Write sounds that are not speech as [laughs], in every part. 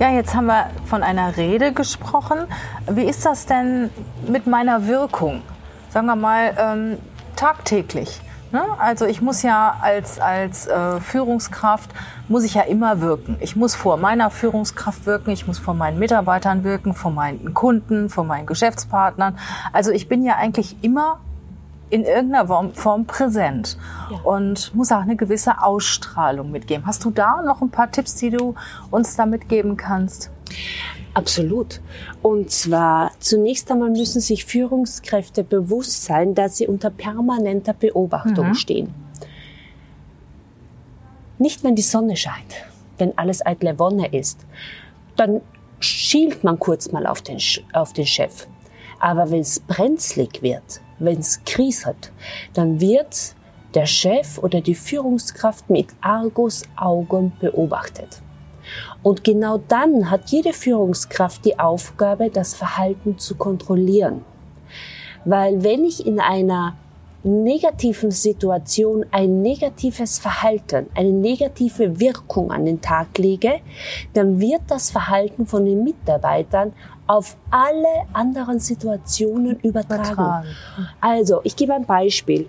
Ja, jetzt haben wir von einer Rede gesprochen. Wie ist das denn mit meiner Wirkung? Sagen wir mal ähm, tagtäglich. Ne? Also ich muss ja als, als äh, Führungskraft, muss ich ja immer wirken. Ich muss vor meiner Führungskraft wirken, ich muss vor meinen Mitarbeitern wirken, vor meinen Kunden, vor meinen Geschäftspartnern. Also ich bin ja eigentlich immer in irgendeiner Form präsent ja. und muss auch eine gewisse Ausstrahlung mitgeben. Hast du da noch ein paar Tipps, die du uns da mitgeben kannst? Absolut. Und zwar zunächst einmal müssen sich Führungskräfte bewusst sein, dass sie unter permanenter Beobachtung mhm. stehen. Nicht, wenn die Sonne scheint, wenn alles eitle Wonne ist, dann schielt man kurz mal auf den, auf den Chef. Aber wenn es brenzlig wird, wenn es kriselt, dann wird der Chef oder die Führungskraft mit Argus-Augen beobachtet. Und genau dann hat jede Führungskraft die Aufgabe, das Verhalten zu kontrollieren. Weil wenn ich in einer negativen Situation ein negatives Verhalten, eine negative Wirkung an den Tag lege, dann wird das Verhalten von den Mitarbeitern auf alle anderen Situationen übertragen. übertragen. Also, ich gebe ein Beispiel.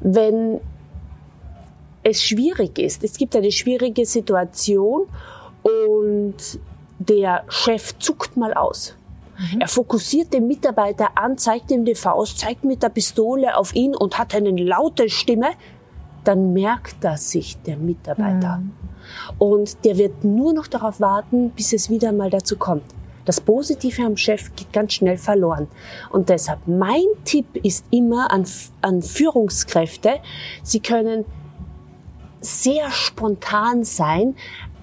Wenn es schwierig ist, es gibt eine schwierige Situation und der Chef zuckt mal aus. Mhm. Er fokussiert den Mitarbeiter an, zeigt ihm die Faust, zeigt mit der Pistole auf ihn und hat eine laute Stimme, dann merkt das sich der Mitarbeiter. Mhm. Und der wird nur noch darauf warten, bis es wieder mal dazu kommt. Das Positive am Chef geht ganz schnell verloren. Und deshalb mein Tipp ist immer an, an Führungskräfte, sie können sehr spontan sein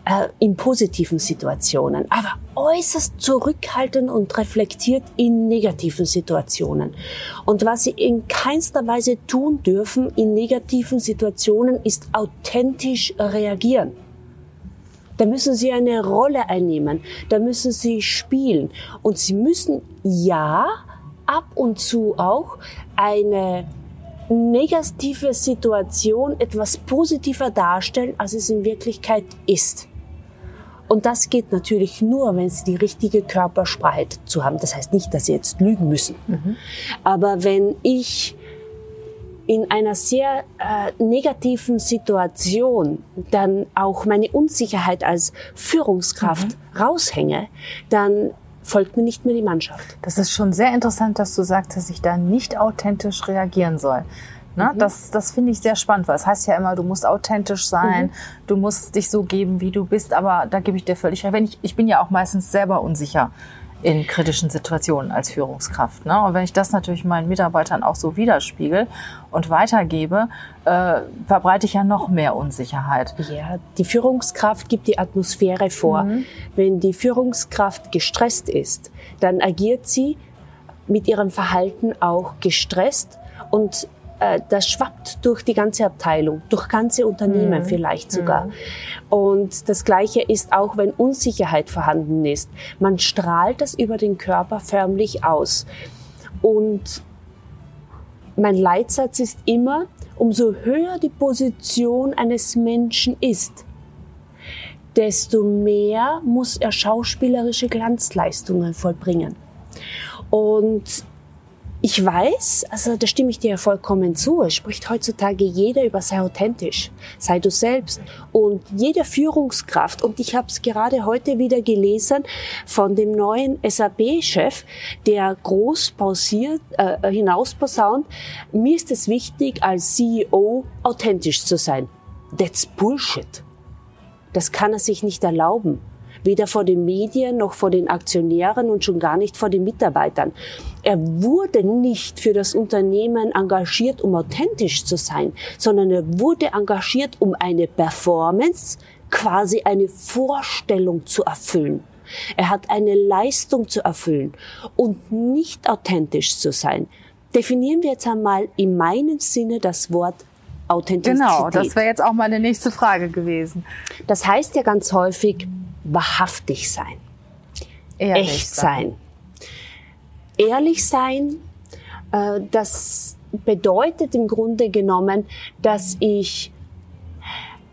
äh, in positiven Situationen, aber äußerst zurückhaltend und reflektiert in negativen Situationen. Und was sie in keinster Weise tun dürfen in negativen Situationen, ist authentisch reagieren. Da müssen sie eine Rolle einnehmen, da müssen sie spielen und sie müssen ja ab und zu auch eine negative Situation etwas positiver darstellen, als es in Wirklichkeit ist. Und das geht natürlich nur, wenn sie die richtige Körpersprache zu haben. Das heißt nicht, dass sie jetzt lügen müssen. Mhm. Aber wenn ich in einer sehr äh, negativen Situation dann auch meine Unsicherheit als Führungskraft mhm. raushänge, dann folgt mir nicht mehr die Mannschaft. Das ist schon sehr interessant, dass du sagst, dass ich da nicht authentisch reagieren soll. Ne? Mhm. Das, das finde ich sehr spannend, weil es heißt ja immer, du musst authentisch sein, mhm. du musst dich so geben, wie du bist, aber da gebe ich dir völlig recht. Wenn ich, ich bin ja auch meistens selber unsicher in kritischen Situationen als Führungskraft. Ne? Und wenn ich das natürlich meinen Mitarbeitern auch so widerspiegel und weitergebe, äh, verbreite ich ja noch mehr Unsicherheit. Ja, die Führungskraft gibt die Atmosphäre vor. Mhm. Wenn die Führungskraft gestresst ist, dann agiert sie mit ihrem Verhalten auch gestresst und das schwappt durch die ganze Abteilung, durch ganze Unternehmen mhm. vielleicht sogar. Mhm. Und das Gleiche ist auch, wenn Unsicherheit vorhanden ist. Man strahlt das über den Körper förmlich aus. Und mein Leitsatz ist immer, umso höher die Position eines Menschen ist, desto mehr muss er schauspielerische Glanzleistungen vollbringen. Und ich weiß, also da stimme ich dir vollkommen zu, es spricht heutzutage jeder über sei authentisch, sei du selbst und jede Führungskraft und ich habe es gerade heute wieder gelesen von dem neuen SAP-Chef, der groß pausiert, äh, hinausposaunt, mir ist es wichtig als CEO authentisch zu sein. That's Bullshit. Das kann er sich nicht erlauben weder vor den Medien noch vor den Aktionären und schon gar nicht vor den Mitarbeitern. Er wurde nicht für das Unternehmen engagiert, um authentisch zu sein, sondern er wurde engagiert, um eine Performance, quasi eine Vorstellung zu erfüllen. Er hat eine Leistung zu erfüllen und nicht authentisch zu sein. Definieren wir jetzt einmal in meinem Sinne das Wort Authentizität. Genau, das wäre jetzt auch meine nächste Frage gewesen. Das heißt ja ganz häufig, wahrhaftig sein, Ehrlich echt sein. sein. Ehrlich sein, äh, das bedeutet im Grunde genommen, dass ich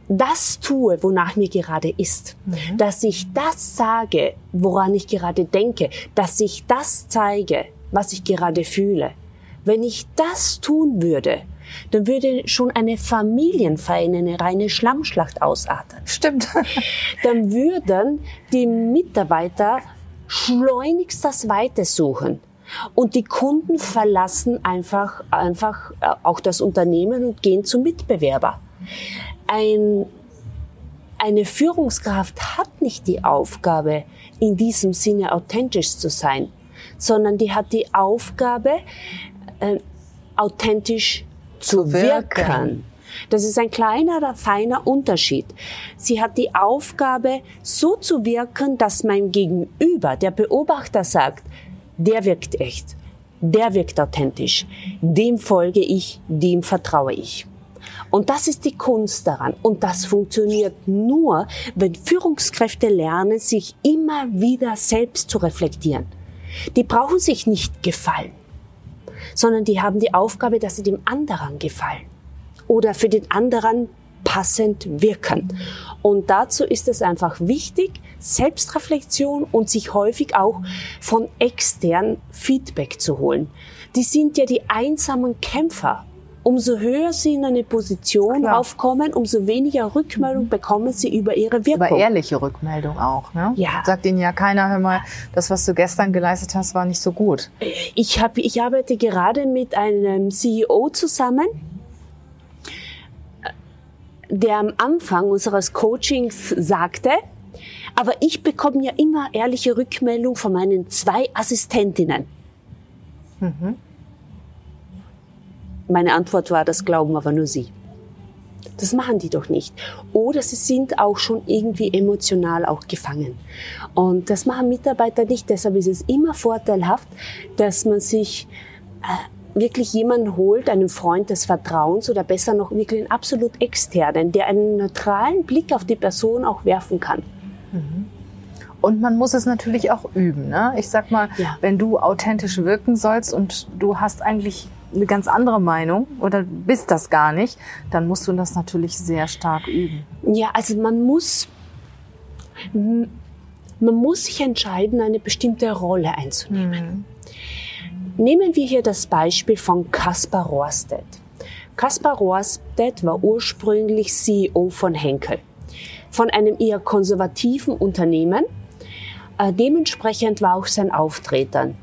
das tue, wonach mir gerade ist, mhm. dass ich das sage, woran ich gerade denke, dass ich das zeige, was ich gerade fühle. Wenn ich das tun würde, dann würde schon eine Familienfeier in eine reine Schlammschlacht ausarten. Stimmt. [laughs] dann würden die Mitarbeiter schleunigst das Weite suchen. Und die Kunden verlassen einfach, einfach äh, auch das Unternehmen und gehen zum Mitbewerber. Ein, eine Führungskraft hat nicht die Aufgabe, in diesem Sinne authentisch zu sein, sondern die hat die Aufgabe, äh, authentisch zu wirken. Das ist ein kleiner, feiner Unterschied. Sie hat die Aufgabe, so zu wirken, dass mein Gegenüber, der Beobachter sagt, der wirkt echt, der wirkt authentisch, dem folge ich, dem vertraue ich. Und das ist die Kunst daran. Und das funktioniert nur, wenn Führungskräfte lernen, sich immer wieder selbst zu reflektieren. Die brauchen sich nicht gefallen, sondern die haben die Aufgabe, dass sie dem anderen gefallen oder für den anderen passend wirken. Und dazu ist es einfach wichtig, Selbstreflexion und sich häufig auch von extern Feedback zu holen. Die sind ja die einsamen Kämpfer. Umso höher sie in eine Position Klar. aufkommen, umso weniger Rückmeldung bekommen sie über ihre Wirkung. Aber ehrliche Rückmeldung auch, ne? Ja. Sagt ihnen ja keiner, hör mal, das, was du gestern geleistet hast, war nicht so gut. Ich, hab, ich arbeite gerade mit einem CEO zusammen, der am Anfang unseres Coachings sagte, aber ich bekomme ja immer ehrliche Rückmeldung von meinen zwei Assistentinnen. Mhm. Meine Antwort war, das glauben aber nur sie. Das machen die doch nicht. Oder sie sind auch schon irgendwie emotional auch gefangen. Und das machen Mitarbeiter nicht. Deshalb ist es immer vorteilhaft, dass man sich äh, wirklich jemanden holt, einen Freund des Vertrauens oder besser noch wirklich einen absolut externen, der einen neutralen Blick auf die Person auch werfen kann. Mhm. Und man muss es natürlich auch üben. Ne? Ich sag mal, ja. wenn du authentisch wirken sollst und du hast eigentlich eine ganz andere Meinung oder bist das gar nicht, dann musst du das natürlich sehr stark üben. Ja, also man muss, man muss sich entscheiden, eine bestimmte Rolle einzunehmen. Mhm. Nehmen wir hier das Beispiel von Kaspar Rohrstedt. Kaspar Rohrstedt war ursprünglich CEO von Henkel, von einem eher konservativen Unternehmen. Äh, dementsprechend war auch sein Auftreten.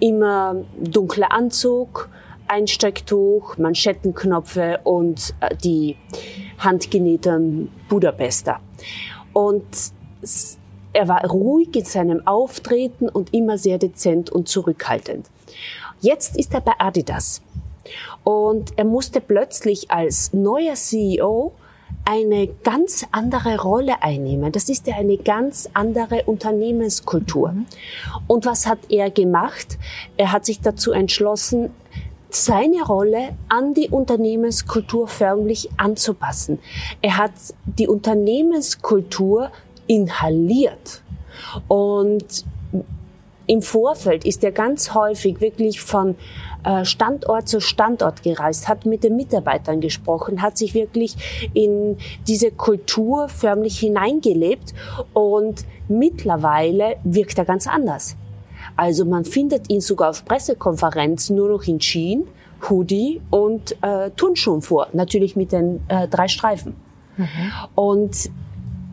Immer dunkler Anzug, Einstecktuch, Manschettenknöpfe und äh, die handgenähten Budapester. Und er war ruhig in seinem Auftreten und immer sehr dezent und zurückhaltend. Jetzt ist er bei Adidas und er musste plötzlich als neuer CEO eine ganz andere Rolle einnehmen. Das ist ja eine ganz andere Unternehmenskultur. Mhm. Und was hat er gemacht? Er hat sich dazu entschlossen, seine Rolle an die Unternehmenskultur förmlich anzupassen. Er hat die Unternehmenskultur inhaliert. Und im Vorfeld ist er ganz häufig wirklich von äh, Standort zu Standort gereist, hat mit den Mitarbeitern gesprochen, hat sich wirklich in diese Kultur förmlich hineingelebt und mittlerweile wirkt er ganz anders. Also man findet ihn sogar auf Pressekonferenzen nur noch in Jeans, Hoodie und äh, Turnschuhen vor, natürlich mit den äh, drei Streifen. Mhm. Und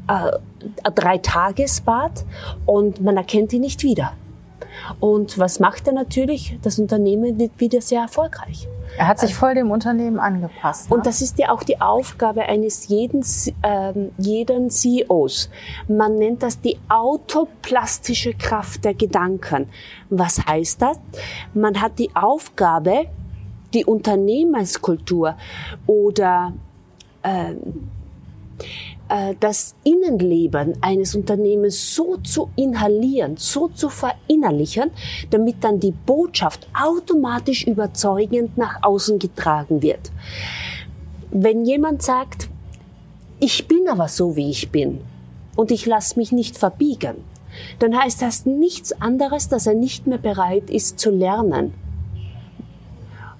äh, drei Tagesbad und man erkennt ihn nicht wieder. Und was macht er natürlich? Das Unternehmen wird wieder sehr erfolgreich. Er hat sich voll dem Unternehmen angepasst. Ne? Und das ist ja auch die Aufgabe eines jeden, äh, jeden CEOs. Man nennt das die autoplastische Kraft der Gedanken. Was heißt das? Man hat die Aufgabe, die Unternehmenskultur oder äh, äh, das Innenleben eines Unternehmens so zu inhalieren, so zu verinnerlichen, damit dann die Botschaft automatisch überzeugend nach außen getragen wird. Wenn jemand sagt, ich bin aber so, wie ich bin und ich lasse mich nicht verbiegen, dann heißt das nichts anderes, dass er nicht mehr bereit ist zu lernen.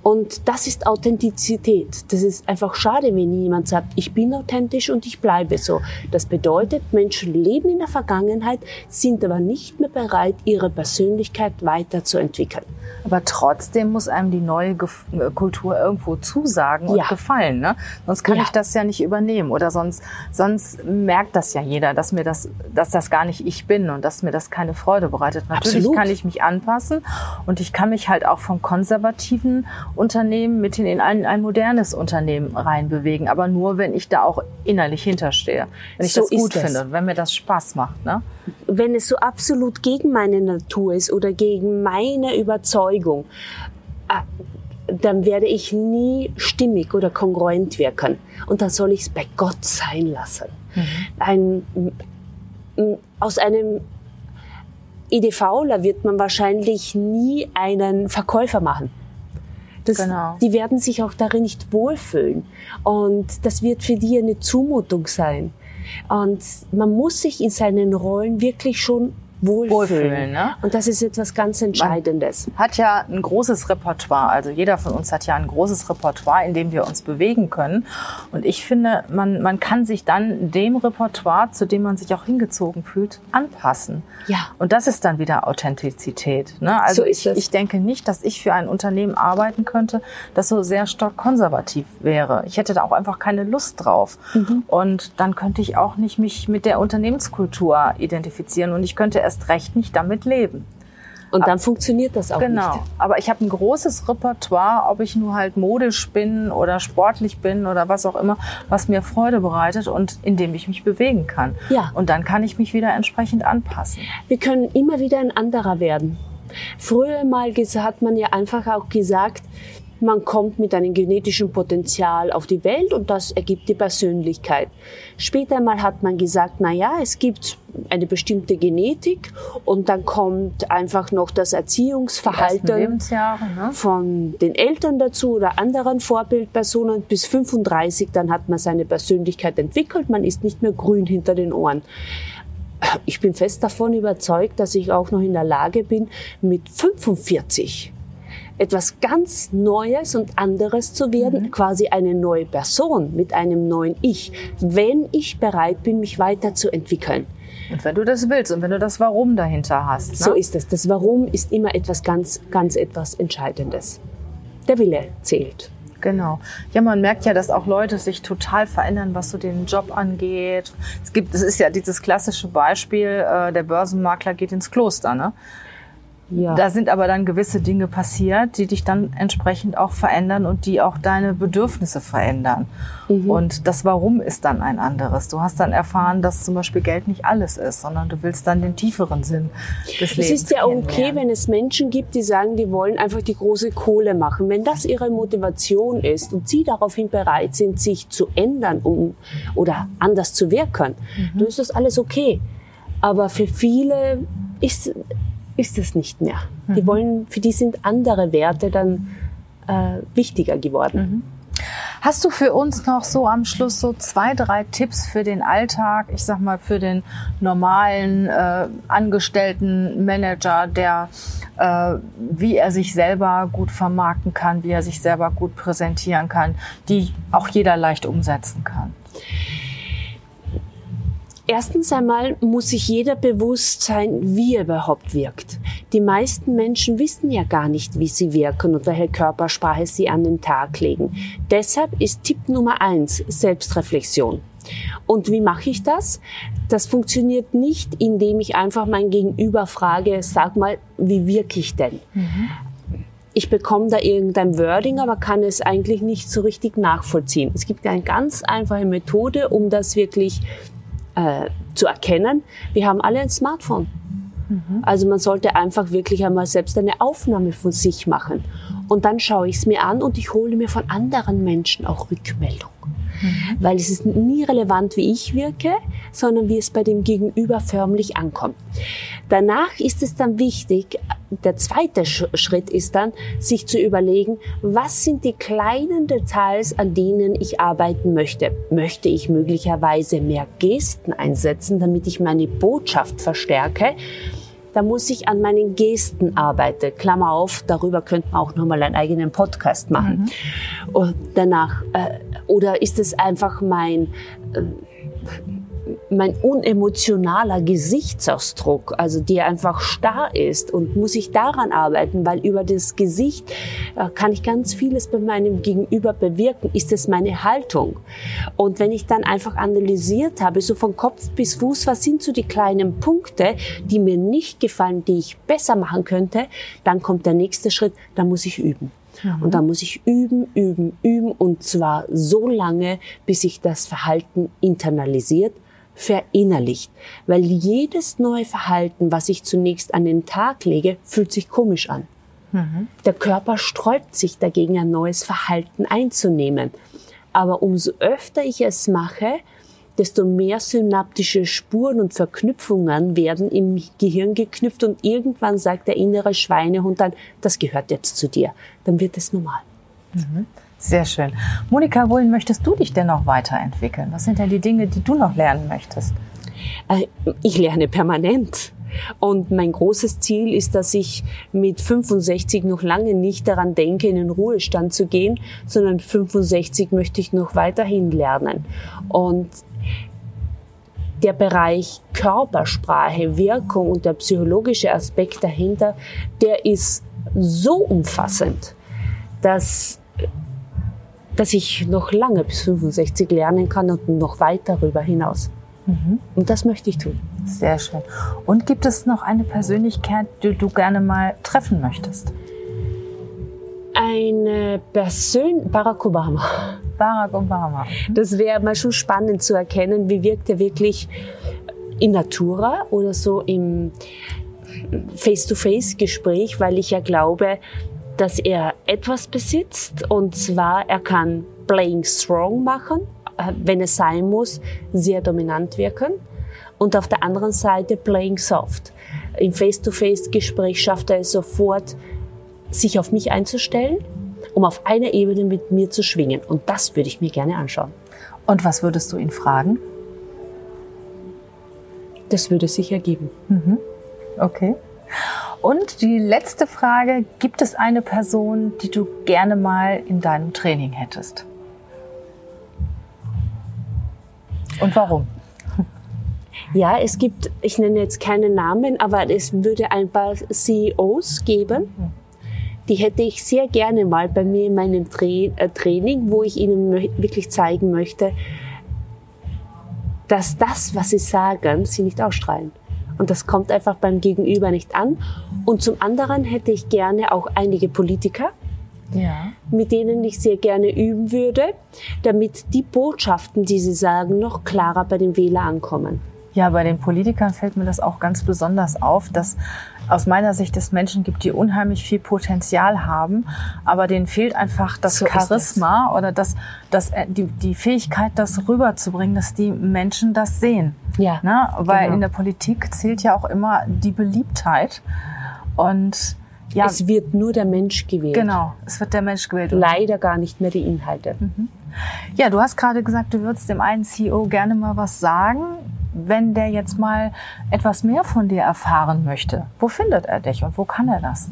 Und das ist Authentizität. Das ist einfach schade, wenn jemand sagt, ich bin authentisch und ich bleibe so. Das bedeutet, Menschen leben in der Vergangenheit, sind aber nicht mehr bereit, ihre Persönlichkeit weiterzuentwickeln. Aber trotzdem muss einem die neue äh, Kultur irgendwo zusagen und ja. gefallen. Ne? Sonst kann ja. ich das ja nicht übernehmen. Oder sonst, sonst merkt das ja jeder, dass mir das, dass das gar nicht ich bin und dass mir das keine Freude bereitet. Natürlich Absolut. kann ich mich anpassen und ich kann mich halt auch vom konservativen Unternehmen mit in ein, ein modernes Unternehmen reinbewegen. Aber nur, wenn ich da auch innerlich hinterstehe. Wenn ich so das gut finde und wenn mir das Spaß macht. Ne? Wenn es so absolut gegen meine Natur ist oder gegen meine Überzeugung, äh, dann werde ich nie stimmig oder kongruent wirken. Und dann soll ich es bei Gott sein lassen. Mhm. Ein, aus einem EDVler wird man wahrscheinlich nie einen Verkäufer machen. Das, genau. Die werden sich auch darin nicht wohlfühlen. Und das wird für die eine Zumutung sein. Und man muss sich in seinen Rollen wirklich schon wohlfühlen. wohlfühlen ne? Und das ist etwas ganz Entscheidendes. Man hat ja ein großes Repertoire. Also jeder von uns hat ja ein großes Repertoire, in dem wir uns bewegen können. Und ich finde, man, man kann sich dann dem Repertoire, zu dem man sich auch hingezogen fühlt, anpassen. Ja. Und das ist dann wieder Authentizität. Ne? Also so ich, ich denke nicht, dass ich für ein Unternehmen arbeiten könnte, das so sehr stark konservativ wäre. Ich hätte da auch einfach keine Lust drauf. Mhm. Und dann könnte ich auch nicht mich mit der Unternehmenskultur identifizieren. Und ich könnte erst recht nicht damit leben. Und dann aber, funktioniert das auch genau. nicht. Genau. Aber ich habe ein großes Repertoire, ob ich nur halt modisch bin oder sportlich bin oder was auch immer, was mir Freude bereitet und in dem ich mich bewegen kann. Ja. Und dann kann ich mich wieder entsprechend anpassen. Wir können immer wieder ein anderer werden. Früher mal hat man ja einfach auch gesagt, man kommt mit einem genetischen Potenzial auf die Welt und das ergibt die Persönlichkeit. Später mal hat man gesagt, na ja, es gibt eine bestimmte Genetik und dann kommt einfach noch das Erziehungsverhalten ne? von den Eltern dazu oder anderen Vorbildpersonen bis 35, dann hat man seine Persönlichkeit entwickelt, man ist nicht mehr grün hinter den Ohren. Ich bin fest davon überzeugt, dass ich auch noch in der Lage bin, mit 45 etwas ganz Neues und anderes zu werden, mhm. quasi eine neue Person mit einem neuen Ich, wenn ich bereit bin, mich weiterzuentwickeln. Und wenn du das willst und wenn du das Warum dahinter hast. Ne? So ist es. Das Warum ist immer etwas ganz, ganz etwas Entscheidendes. Der Wille zählt. Genau. Ja, man merkt ja, dass auch Leute sich total verändern, was so den Job angeht. Es gibt, es ist ja dieses klassische Beispiel, äh, der Börsenmakler geht ins Kloster, ne? Ja. Da sind aber dann gewisse Dinge passiert, die dich dann entsprechend auch verändern und die auch deine Bedürfnisse verändern. Mhm. Und das Warum ist dann ein anderes. Du hast dann erfahren, dass zum Beispiel Geld nicht alles ist, sondern du willst dann den tieferen Sinn des Lebens. Es ist ja okay, wenn es Menschen gibt, die sagen, die wollen einfach die große Kohle machen. Wenn das ihre Motivation ist und sie daraufhin bereit sind, sich zu ändern um, oder anders zu wirken, mhm. dann ist das alles okay. Aber für viele ist ist es nicht mehr. Mhm. Die wollen, für die sind andere Werte dann äh, wichtiger geworden. Mhm. Hast du für uns noch so am Schluss so zwei, drei Tipps für den Alltag, ich sag mal für den normalen äh, angestellten Manager, der äh, wie er sich selber gut vermarkten kann, wie er sich selber gut präsentieren kann, die auch jeder leicht umsetzen kann? Erstens einmal muss sich jeder bewusst sein, wie er überhaupt wirkt. Die meisten Menschen wissen ja gar nicht, wie sie wirken und welche Körpersprache sie an den Tag legen. Deshalb ist Tipp Nummer eins Selbstreflexion. Und wie mache ich das? Das funktioniert nicht, indem ich einfach mein Gegenüber frage, sag mal, wie wirke ich denn? Mhm. Ich bekomme da irgendein Wording, aber kann es eigentlich nicht so richtig nachvollziehen. Es gibt eine ganz einfache Methode, um das wirklich äh, zu erkennen, wir haben alle ein Smartphone. Also man sollte einfach wirklich einmal selbst eine Aufnahme von sich machen. Und dann schaue ich es mir an und ich hole mir von anderen Menschen auch Rückmeldung. Mhm. Weil es ist nie relevant, wie ich wirke, sondern wie es bei dem Gegenüber förmlich ankommt. Danach ist es dann wichtig, der zweite Schritt ist dann, sich zu überlegen, was sind die kleinen Details, an denen ich arbeiten möchte. Möchte ich möglicherweise mehr Gesten einsetzen, damit ich meine Botschaft verstärke? da muss ich an meinen Gesten arbeiten. Klammer auf, darüber könnte man auch nochmal einen eigenen Podcast machen. Mhm. Und danach, äh, oder ist es einfach mein, äh, mein unemotionaler Gesichtsausdruck, also der einfach starr ist und muss ich daran arbeiten, weil über das Gesicht äh, kann ich ganz vieles bei meinem Gegenüber bewirken. Ist es meine Haltung? Und wenn ich dann einfach analysiert habe, so von Kopf bis Fuß, was sind so die kleinen Punkte, die mir nicht gefallen, die ich besser machen könnte, dann kommt der nächste Schritt, da muss ich üben. Mhm. Und da muss ich üben, üben, üben und zwar so lange, bis sich das Verhalten internalisiert verinnerlicht. Weil jedes neue Verhalten, was ich zunächst an den Tag lege, fühlt sich komisch an. Mhm. Der Körper sträubt sich dagegen, ein neues Verhalten einzunehmen. Aber umso öfter ich es mache, desto mehr synaptische Spuren und Verknüpfungen werden im Gehirn geknüpft und irgendwann sagt der innere Schweinehund dann, das gehört jetzt zu dir. Dann wird es normal. Mhm. Sehr schön. Monika, wohin möchtest du dich denn noch weiterentwickeln? Was sind denn die Dinge, die du noch lernen möchtest? Äh, ich lerne permanent. Und mein großes Ziel ist, dass ich mit 65 noch lange nicht daran denke, in den Ruhestand zu gehen, sondern 65 möchte ich noch weiterhin lernen. Und der Bereich Körpersprache, Wirkung und der psychologische Aspekt dahinter, der ist so umfassend, dass dass ich noch lange bis 65 lernen kann und noch weit darüber hinaus. Mhm. Und das möchte ich tun. Sehr schön. Und gibt es noch eine Persönlichkeit, die du gerne mal treffen möchtest? Eine Person, Barack Obama. Barack Obama. Mhm. Das wäre mal schon spannend zu erkennen, wie wirkt er wirklich in Natura oder so im Face-to-Face-Gespräch, weil ich ja glaube, dass er etwas besitzt und zwar er kann Playing Strong machen, äh, wenn es sein muss, sehr dominant wirken und auf der anderen Seite Playing Soft. Im Face-to-Face-Gespräch schafft er es sofort, sich auf mich einzustellen, um auf einer Ebene mit mir zu schwingen. Und das würde ich mir gerne anschauen. Und was würdest du ihn fragen? Das würde sich ergeben. Mhm. Okay. Und die letzte Frage, gibt es eine Person, die du gerne mal in deinem Training hättest? Und warum? [laughs] Ja, es gibt, ich nenne jetzt keine Namen, aber es würde ein paar CEOs geben. Die hätte ich sehr gerne mal bei mir in meinem Tra äh, Training, wo ich ihnen wirklich zeigen möchte, dass das, was sie sagen, sie nicht ausstrahlen. Und das kommt einfach beim Gegenüber nicht an. Und zum anderen hätte ich gerne auch einige Politiker, ja. mit denen ich sehr gerne üben würde, damit die Botschaften, die sie sagen, noch klarer bei den Wählern ankommen. Ja, bei den Politikern fällt mir das auch ganz besonders auf, dass aus meiner Sicht es Menschen gibt, die unheimlich viel Potenzial haben, aber denen fehlt einfach das so Charisma oder das, das, äh, die, die Fähigkeit, das rüberzubringen, dass die Menschen das sehen. Ja. Ne? Weil genau. in der Politik zählt ja auch immer die Beliebtheit und ja, es wird nur der Mensch gewählt. Genau, es wird der Mensch gewählt. Leider gar nicht mehr die Inhalte. Mhm. Ja, du hast gerade gesagt, du würdest dem einen CEO gerne mal was sagen wenn der jetzt mal etwas mehr von dir erfahren möchte, wo findet er dich und wo kann er das?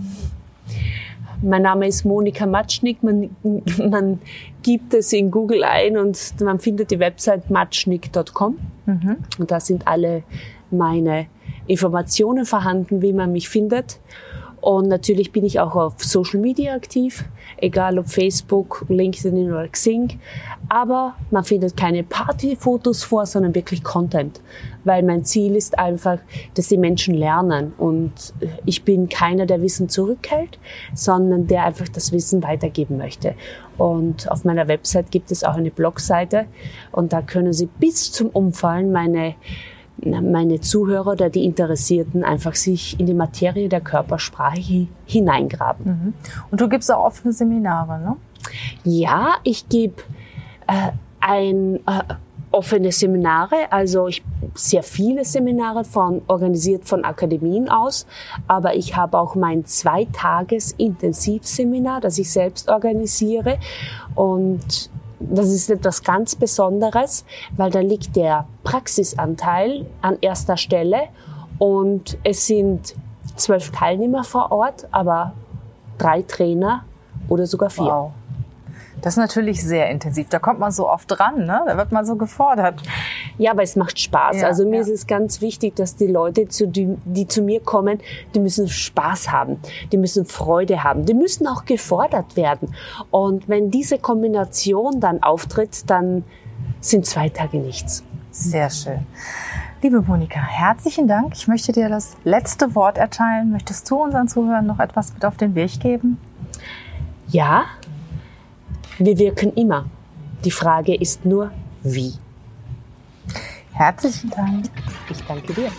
Mein Name ist Monika Matschnik. Man, [laughs] man gibt es in Google ein und man findet die Website matschnik.com. Mhm. Und da sind alle meine Informationen vorhanden, wie man mich findet. Und natürlich bin ich auch auf Social Media aktiv, egal ob Facebook, LinkedIn oder Xing. Aber man findet keine Partyfotos vor, sondern wirklich Content. Weil mein Ziel ist einfach, dass die Menschen lernen. Und ich bin keiner, der Wissen zurückhält, sondern der einfach das Wissen weitergeben möchte. Und auf meiner Website gibt es auch eine Blogseite. Und da können Sie bis zum Umfallen meine meine Zuhörer oder die Interessierten einfach sich in die Materie der Körpersprache hineingraben. Mhm. Und du gibst auch offene Seminare, ne? Ja, ich gebe äh, ein äh, offene Seminare, also ich sehr viele Seminare von organisiert von Akademien aus, aber ich habe auch mein zweitages Intensivseminar, das ich selbst organisiere und das ist etwas ganz Besonderes, weil da liegt der Praxisanteil an erster Stelle und es sind zwölf Teilnehmer vor Ort, aber drei Trainer oder sogar vier. Wow. Das ist natürlich sehr intensiv. Da kommt man so oft dran, ne? Da wird man so gefordert. Ja, aber es macht Spaß. Ja, also mir ja. ist es ganz wichtig, dass die Leute, zu die, die zu mir kommen, die müssen Spaß haben, die müssen Freude haben, die müssen auch gefordert werden. Und wenn diese Kombination dann auftritt, dann sind zwei Tage nichts. Sehr schön. Liebe Monika, herzlichen Dank. Ich möchte dir das letzte Wort erteilen. Möchtest du unseren Zuhörern noch etwas mit auf den Weg geben? Ja, wir wirken immer. Die Frage ist nur, wie. Herzlichen Dank. Ich danke dir.